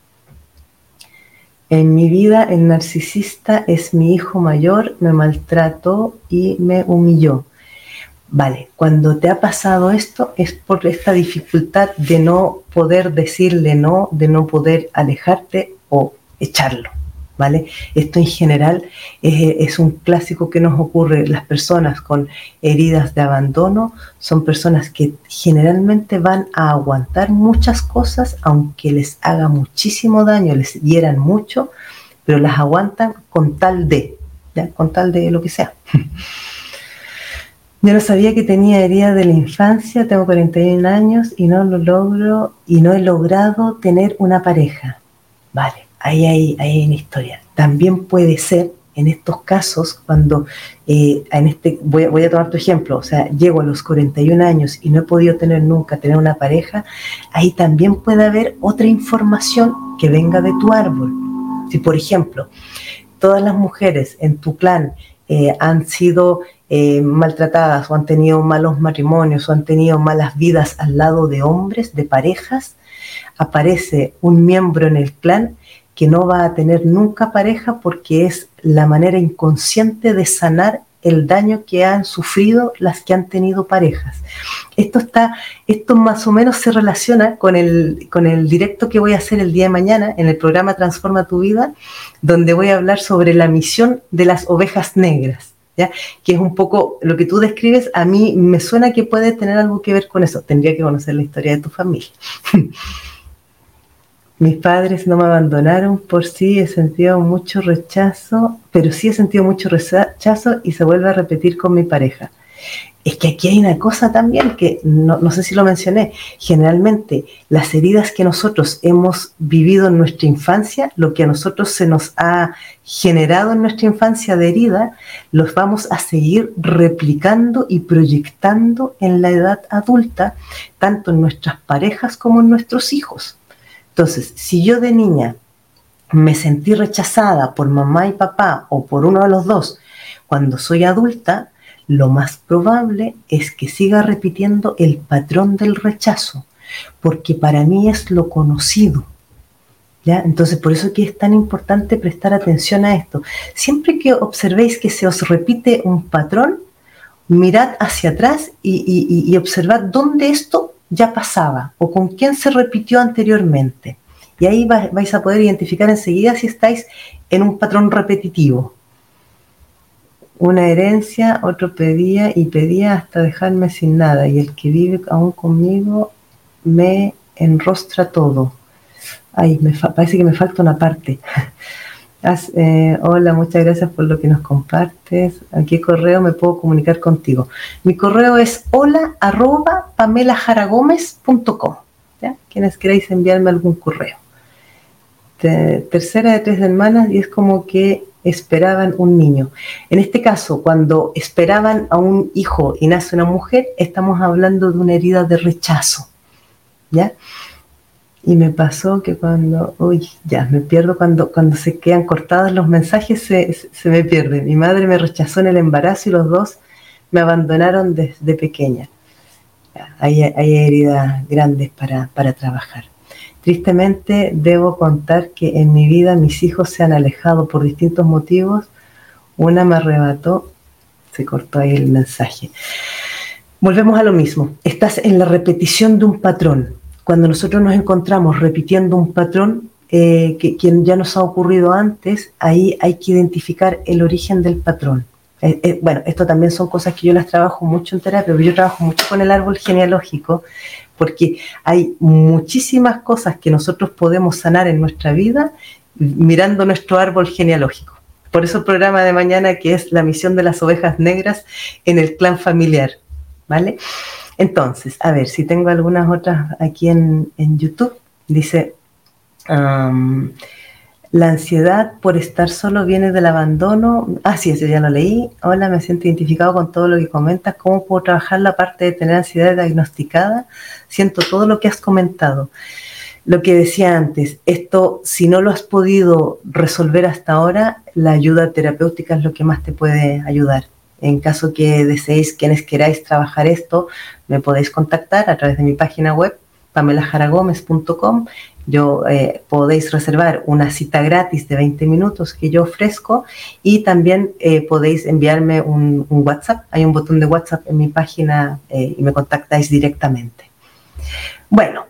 En mi vida el narcisista es mi hijo mayor, me maltrató y me humilló. Vale, cuando te ha pasado esto es por esta dificultad de no poder decirle no, de no poder alejarte o echarlo. ¿Vale? Esto en general es, un clásico que nos ocurre. Las personas con heridas de abandono son personas que generalmente van a aguantar muchas cosas, aunque les haga muchísimo daño, les hieran mucho, pero las aguantan con tal de, con tal de lo que sea. Yo no sabía que tenía herida de la infancia, tengo 41 años y no lo logro y no he logrado tener una pareja. Vale, ahí hay, ahí hay una historia. También puede ser en estos casos, cuando eh, en este, voy, voy, a tomar tu ejemplo, o sea, llego a los 41 años y no he podido tener nunca, tener una pareja, ahí también puede haber otra información que venga de tu árbol. Si, por ejemplo, todas las mujeres en tu clan eh, han sido eh, maltratadas o han tenido malos matrimonios o han tenido malas vidas al lado de hombres, de parejas, aparece un miembro en el clan que no va a tener nunca pareja porque es la manera inconsciente de sanar el daño que han sufrido las que han tenido parejas. Esto está, esto más o menos se relaciona con el, con el directo que voy a hacer el día de mañana en el programa Transforma tu vida, donde voy a hablar sobre la misión de las ovejas negras. ¿Ya? que es un poco lo que tú describes, a mí me suena que puede tener algo que ver con eso. Tendría que conocer la historia de tu familia. Mis padres no me abandonaron por sí, he sentido mucho rechazo, pero sí he sentido mucho rechazo y se vuelve a repetir con mi pareja. Es que aquí hay una cosa también que no, sé si lo mencioné. Generalmente las heridas que nosotros hemos vivido en nuestra infancia, lo que a nosotros se nos ha generado en nuestra infancia de herida, los vamos a seguir replicando y proyectando en la edad adulta, tanto en nuestras parejas como en nuestros hijos. Entonces, si yo de niña me sentí rechazada por mamá y papá o por uno de los dos, cuando soy adulta, lo más probable es que siga repitiendo el patrón del rechazo, porque para mí es lo conocido. ¿Ya? Entonces, por eso que es tan importante prestar atención a esto. Siempre que observéis que se os repite un patrón, mirad hacia atrás y, y observad dónde esto ya pasaba o con quién se repitió anteriormente. Y ahí vais a poder identificar enseguida si estáis en un patrón repetitivo. Una herencia, otro pedía y pedía hasta dejarme sin nada. Y el que vive aún conmigo me enrostra todo. Ay, me parece que me falta una parte. Eh, hola, muchas gracias por lo que nos compartes. ¿A qué correo me puedo comunicar contigo? Mi correo es hola arroba pamelajaragomez.com. Quienes queráis enviarme algún correo. tercera de tres hermanas y es como que esperaban un niño. En este caso, cuando esperaban a un hijo y nace una mujer, estamos hablando de una herida de rechazo. ¿Ya? Y me pasó que cuando, uy, ya, me pierdo cuando, cuando se quedan cortados los mensajes, se, me pierde. Mi madre me rechazó en el embarazo y los dos me abandonaron desde pequeña. Hay, hay heridas grandes para, para trabajar. Tristemente debo contar que en mi vida mis hijos se han alejado por distintos motivos. Una me arrebató, se cortó ahí el mensaje. Volvemos a lo mismo. Estás en la repetición de un patrón cuando nosotros nos encontramos repitiendo un patrón eh, que, ya nos ha ocurrido antes, ahí hay que identificar el origen del patrón. Eh, eh, bueno, esto también son cosas que yo las trabajo mucho en terapia, pero yo trabajo mucho con el árbol genealógico, porque hay muchísimas cosas que nosotros podemos sanar en nuestra vida mirando nuestro árbol genealógico. Por eso el programa de mañana que es la misión de las ovejas negras en el clan familiar, ¿vale? Entonces, a ver si tengo algunas otras aquí en, YouTube. Dice, la ansiedad por estar solo viene del abandono. Ah, sí, eso ya lo leí. Hola, me siento identificado con todo lo que comentas. ¿Cómo puedo trabajar la parte de tener ansiedad diagnosticada? Siento todo lo que has comentado. Lo que decía antes, esto, si no lo has podido resolver hasta ahora, la ayuda terapéutica es lo que más te puede ayudar. En caso que deseéis, quienes queráis trabajar esto, me podéis contactar a través de mi página web, pamelajaragomez.com. Yo eh, podéis reservar una cita gratis de 20 minutos que yo ofrezco y también eh, podéis enviarme un, WhatsApp. Hay un botón de WhatsApp en mi página eh, y me contactáis directamente. Bueno,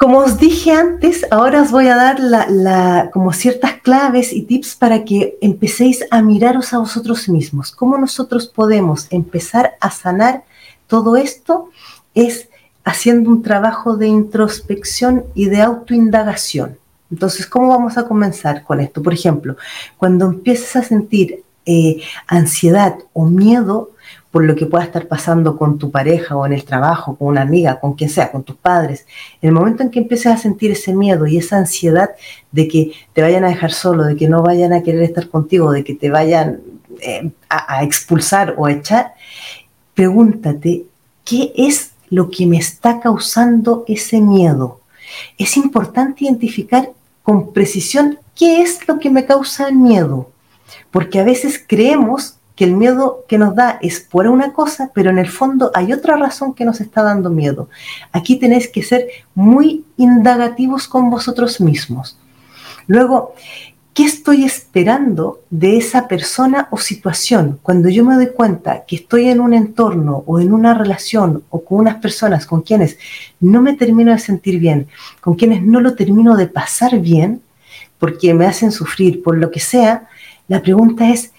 como os dije antes, ahora os voy a dar la, como ciertas claves y tips para que empecéis a miraros a vosotros mismos. ¿Cómo nosotros podemos empezar a sanar todo esto? Es haciendo un trabajo de introspección y de autoindagación. Entonces, ¿cómo vamos a comenzar con esto? Por ejemplo, cuando empieces a sentir eh, ansiedad o miedo por lo que pueda estar pasando con tu pareja o en el trabajo, con una amiga, con quien sea, con tus padres, en el momento en que empieces a sentir ese miedo y esa ansiedad de que te vayan a dejar solo, de que no vayan a querer estar contigo, de que te vayan eh, a expulsar o a echar, pregúntate, ¿qué es lo que me está causando ese miedo? Es importante identificar con precisión qué es lo que me causa el miedo, porque a veces creemos que el miedo que nos da es por una cosa, pero en el fondo hay otra razón que nos está dando miedo. Aquí tenéis que ser muy indagativos con vosotros mismos. Luego, ¿qué estoy esperando de esa persona o situación? Cuando yo me doy cuenta que estoy en un entorno o en una relación o con unas personas con quienes no me termino de sentir bien, con quienes no lo termino de pasar bien, porque me hacen sufrir, por lo que sea, la pregunta es,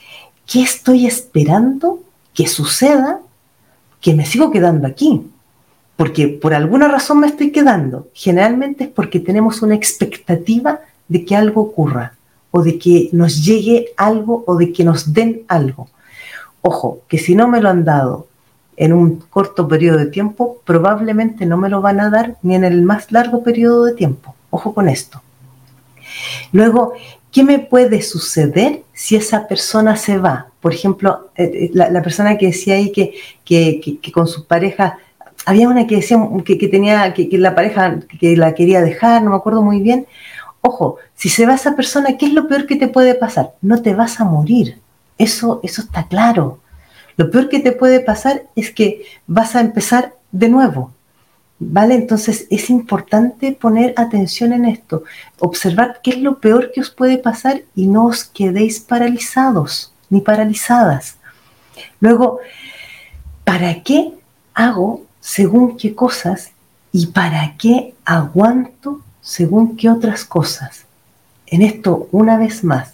¿qué estoy esperando que suceda que me sigo quedando aquí? Porque por alguna razón me estoy quedando. Generalmente es porque tenemos una expectativa de que algo ocurra, o de que nos llegue algo, o de que nos den algo. Ojo, que si no me lo han dado en un corto periodo de tiempo, probablemente no me lo van a dar ni en el más largo periodo de tiempo. Ojo con esto. Luego, ¿qué me puede suceder si esa persona se va? Por ejemplo, eh, eh, la, persona que decía ahí que, que, con su pareja, había una que decía que, tenía, que, la pareja que la quería dejar, no me acuerdo muy bien. Ojo, si se va esa persona, ¿qué es lo peor que te puede pasar? No te vas a morir. Eso, eso está claro. Lo peor que te puede pasar es que vas a empezar de nuevo. ¿Vale? Entonces es importante poner atención en esto, observar qué es lo peor que os puede pasar y no os quedéis paralizados ni paralizadas. Luego, ¿para qué hago según qué cosas y para qué aguanto según qué otras cosas? En esto, una vez más,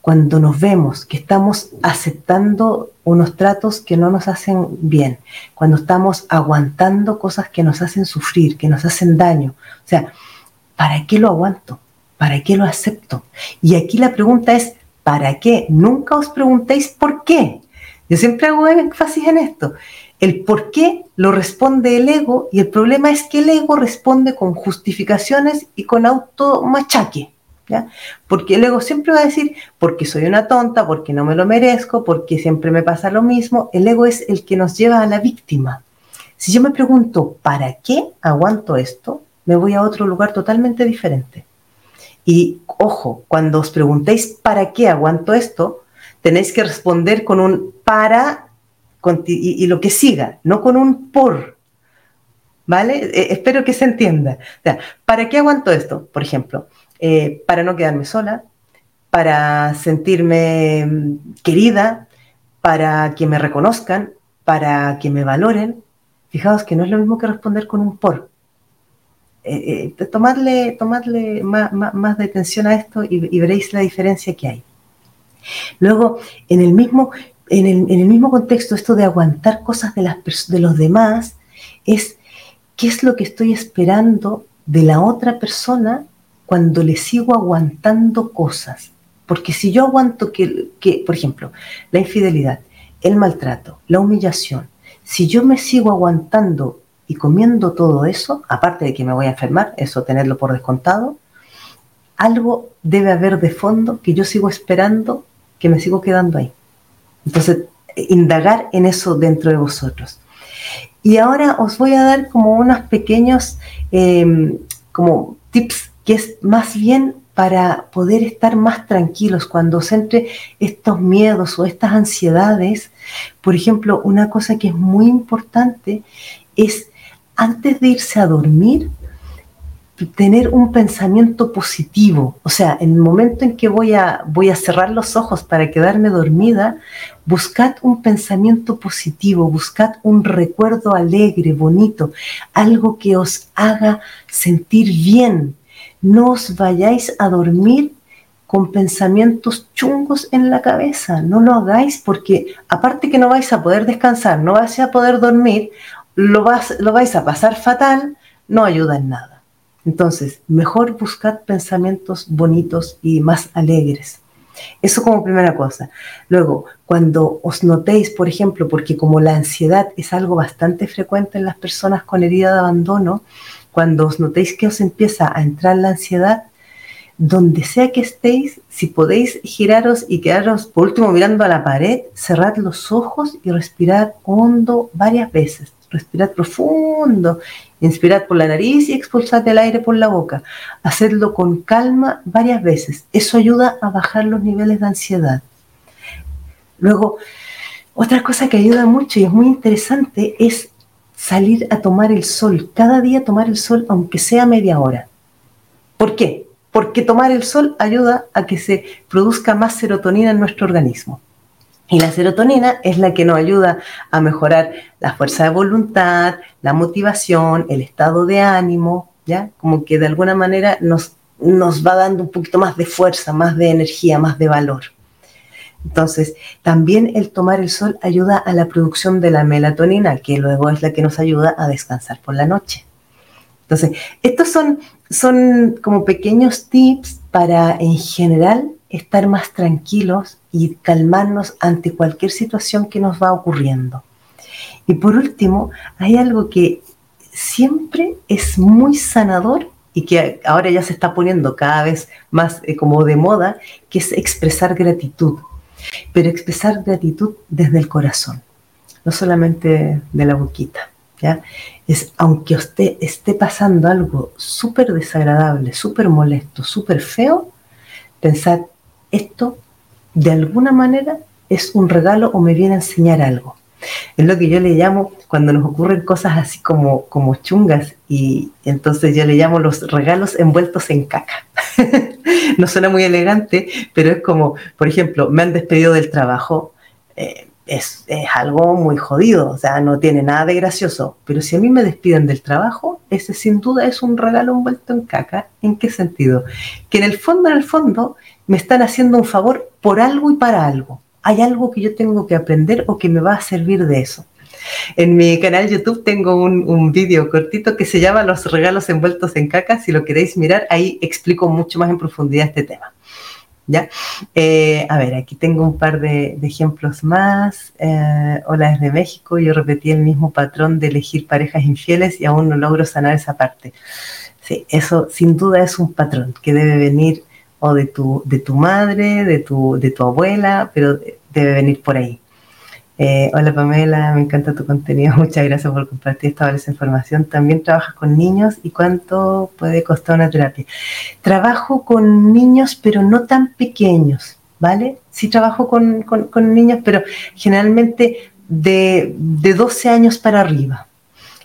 cuando nos vemos que estamos aceptando unos tratos que no nos hacen bien, cuando estamos aguantando cosas que nos hacen sufrir, que nos hacen daño. O sea, ¿para qué lo aguanto? ¿Para qué lo acepto? Y aquí la pregunta es, ¿para qué? Nunca os preguntéis por qué. Yo siempre hago énfasis en esto. El por qué lo responde el ego y el problema es que el ego responde con justificaciones y con automachaque. Porque el ego siempre va a decir, porque soy una tonta, porque no me lo merezco, porque siempre me pasa lo mismo. El ego es el que nos lleva a la víctima. Si yo me pregunto, ¿para qué aguanto esto? Me voy a otro lugar totalmente diferente. Y ojo, cuando os preguntéis, ¿para qué aguanto esto? Tenéis que responder con un para y, lo que siga, no con un por. ¿Vale? Eh, espero que se entienda. ¿Para qué aguanto esto? Por ejemplo, eh, para no quedarme sola, para sentirme mm, querida, para que me reconozcan, para que me valoren. Fijaos que no es lo mismo que responder con un por. Eh, eh, más, más, detención a esto y, veréis la diferencia que hay. Luego, en el mismo, en el, mismo contexto, esto de aguantar cosas de, las, de los demás es qué es lo que estoy esperando de la otra persona cuando le sigo aguantando cosas. Porque si yo aguanto que, que, por ejemplo, la infidelidad, el maltrato, la humillación, si yo me sigo aguantando y comiendo todo eso, aparte de que me voy a enfermar, eso tenerlo por descontado, algo debe haber de fondo que yo sigo esperando, que me sigo quedando ahí. Entonces, indagar en eso dentro de vosotros. Y ahora os voy a dar como unos pequeños eh, como tips que es más bien para poder estar más tranquilos cuando se entre estos miedos o estas ansiedades. Por ejemplo, una cosa que es muy importante es antes de irse a dormir, tener un pensamiento positivo. O sea, en el momento en que voy a, voy a cerrar los ojos para quedarme dormida, buscad un pensamiento positivo, buscad un recuerdo alegre, bonito, algo que os haga sentir bien, no os vayáis a dormir con pensamientos chungos en la cabeza. No lo hagáis porque aparte que no vais a poder descansar, no vais a poder dormir, lo, vas, lo vais a pasar fatal, no ayuda en nada. Entonces, mejor buscar pensamientos bonitos y más alegres. Eso como primera cosa. Luego, cuando os notéis, por ejemplo, porque como la ansiedad es algo bastante frecuente en las personas con herida de abandono, cuando os notéis que os empieza a entrar la ansiedad, donde sea que estéis, si podéis giraros y quedaros por último mirando a la pared, cerrad los ojos y respirad hondo varias veces. Respirad profundo, inspirad por la nariz y expulsad el aire por la boca. Hacedlo con calma varias veces. Eso ayuda a bajar los niveles de ansiedad. Luego, otra cosa que ayuda mucho y es muy interesante es salir a tomar el sol. Cada día tomar el sol, aunque sea media hora. ¿Por qué? porque tomar el sol ayuda a que se produzca más serotonina en nuestro organismo. Y la serotonina es la que nos ayuda a mejorar la fuerza de voluntad, la motivación, el estado de ánimo, ¿ya? Como que de alguna manera nos, nos va dando un poquito más de fuerza, más de energía, más de valor. Entonces, también el tomar el sol ayuda a la producción de la melatonina, que luego es la que nos ayuda a descansar por la noche. Entonces, estos son, son como pequeños tips para en general estar más tranquilos y calmarnos ante cualquier situación que nos va ocurriendo. Y por último, hay algo que siempre es muy sanador y que ahora ya se está poniendo cada vez más eh, como de moda, que es expresar gratitud. Pero expresar gratitud desde el corazón, no solamente de la boquita. Es, aunque usted esté pasando algo súper desagradable, súper molesto, súper feo, pensar, esto de alguna manera es un regalo o me viene a enseñar algo. Es lo que yo le llamo cuando nos ocurren cosas así como, como chungas y entonces yo le llamo los regalos envueltos en caca. no suena muy elegante, pero es como, por ejemplo, me han despedido del trabajo, eh, es, algo muy jodido, o sea, no tiene nada de gracioso. Pero si a mí me despiden del trabajo, ese sin duda es un regalo envuelto en caca. ¿En qué sentido? Que en el fondo, en el fondo, me están haciendo un favor por algo y para algo. Hay algo que yo tengo que aprender o que me va a servir de eso. En mi canal YouTube tengo un, un vídeo cortito que se llama Los regalos envueltos en caca. Si lo queréis mirar, ahí explico mucho más en profundidad este tema. ¿ya? Eh, a ver, aquí tengo un par de, ejemplos más. Eh, hola desde México, yo repetí el mismo patrón de elegir parejas infieles y aún no logro sanar esa parte. Sí, eso sin duda es un patrón que debe venir o de tu, de tu madre, de tu, de tu abuela, pero debe venir por ahí. Eh, hola Pamela, me encanta tu contenido, muchas gracias por compartir esta valiosa información. También trabajas con niños y cuánto puede costar una terapia. Trabajo con niños, pero no tan pequeños, ¿vale? Sí trabajo con, niños, pero generalmente de, de 12 años para arriba.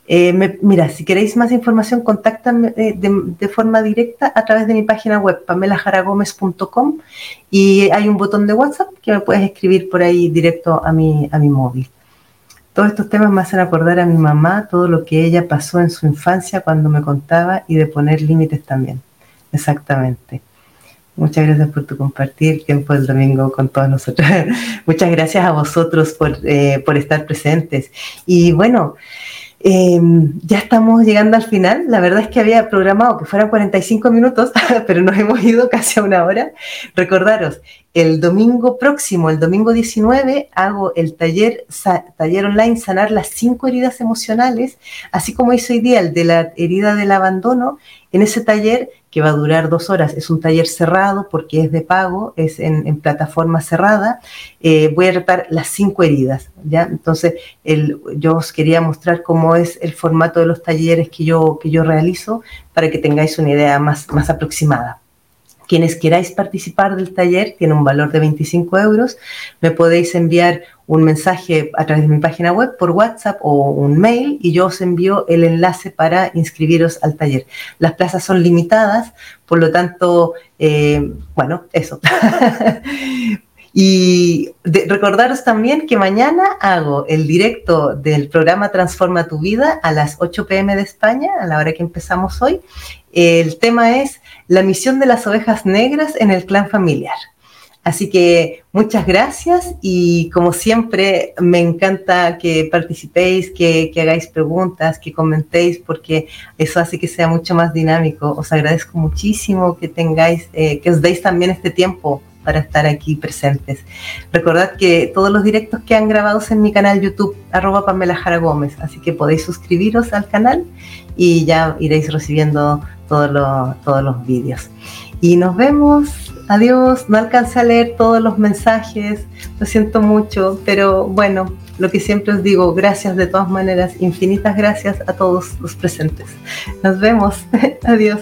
Eh, mira, si queréis más información, contáctame eh, de, forma directa a través de mi página web, pamelajaragomez.com, y hay un botón de WhatsApp que me puedes escribir por ahí directo a mi, a mi móvil. Todos estos temas me hacen acordar a mi mamá, todo lo que ella pasó en su infancia cuando me contaba y de poner límites también. Exactamente. Muchas gracias por tu compartir tiempo del domingo con todos nosotros. Muchas gracias a vosotros por, eh, por estar presentes. Y bueno, Em, ya estamos llegando al final. La verdad es que había programado que fueran 45 minutos, pero nos hemos ido casi a una hora. Recordaros, el domingo próximo, el domingo 19, hago el taller, taller online Sanar las cinco heridas emocionales, así como hice hoy día el de la herida del abandono. En ese taller que va a durar dos horas. Es un taller cerrado porque es de pago, es en, plataforma cerrada. Eh, voy a tratar las cinco heridas, ¿ya? Entonces, yo os quería mostrar cómo es el formato de los talleres que yo, que yo realizo para que tengáis una idea más, más aproximada. Quienes queráis participar del taller tiene un valor de 25 euros. Me podéis enviar un mensaje a través de mi página web por WhatsApp o un mail y yo os envío el enlace para inscribiros al taller. Las plazas son limitadas, por lo tanto, eh, bueno, eso. y recordaros también que mañana hago el directo del programa Transforma tu vida a las 8 pm de España, a la hora que empezamos hoy. El tema es la misión de las ovejas negras en el clan familiar. Así que muchas gracias y como siempre me encanta que participéis, que, hagáis preguntas, que comentéis porque eso hace que sea mucho más dinámico. Os agradezco muchísimo que tengáis, eh, que os deis también este tiempo para estar aquí presentes. Recordad que todos los directos que han grabados en mi canal YouTube, arroba Pamela Jara Gómez, así que podéis suscribiros al canal y ya iréis recibiendo todos los, todos los vídeos. Y nos vemos adiós, no alcancé a leer todos los mensajes, lo siento mucho, pero bueno, lo que siempre os digo, gracias de todas maneras, infinitas gracias a todos los presentes. Nos vemos, adiós.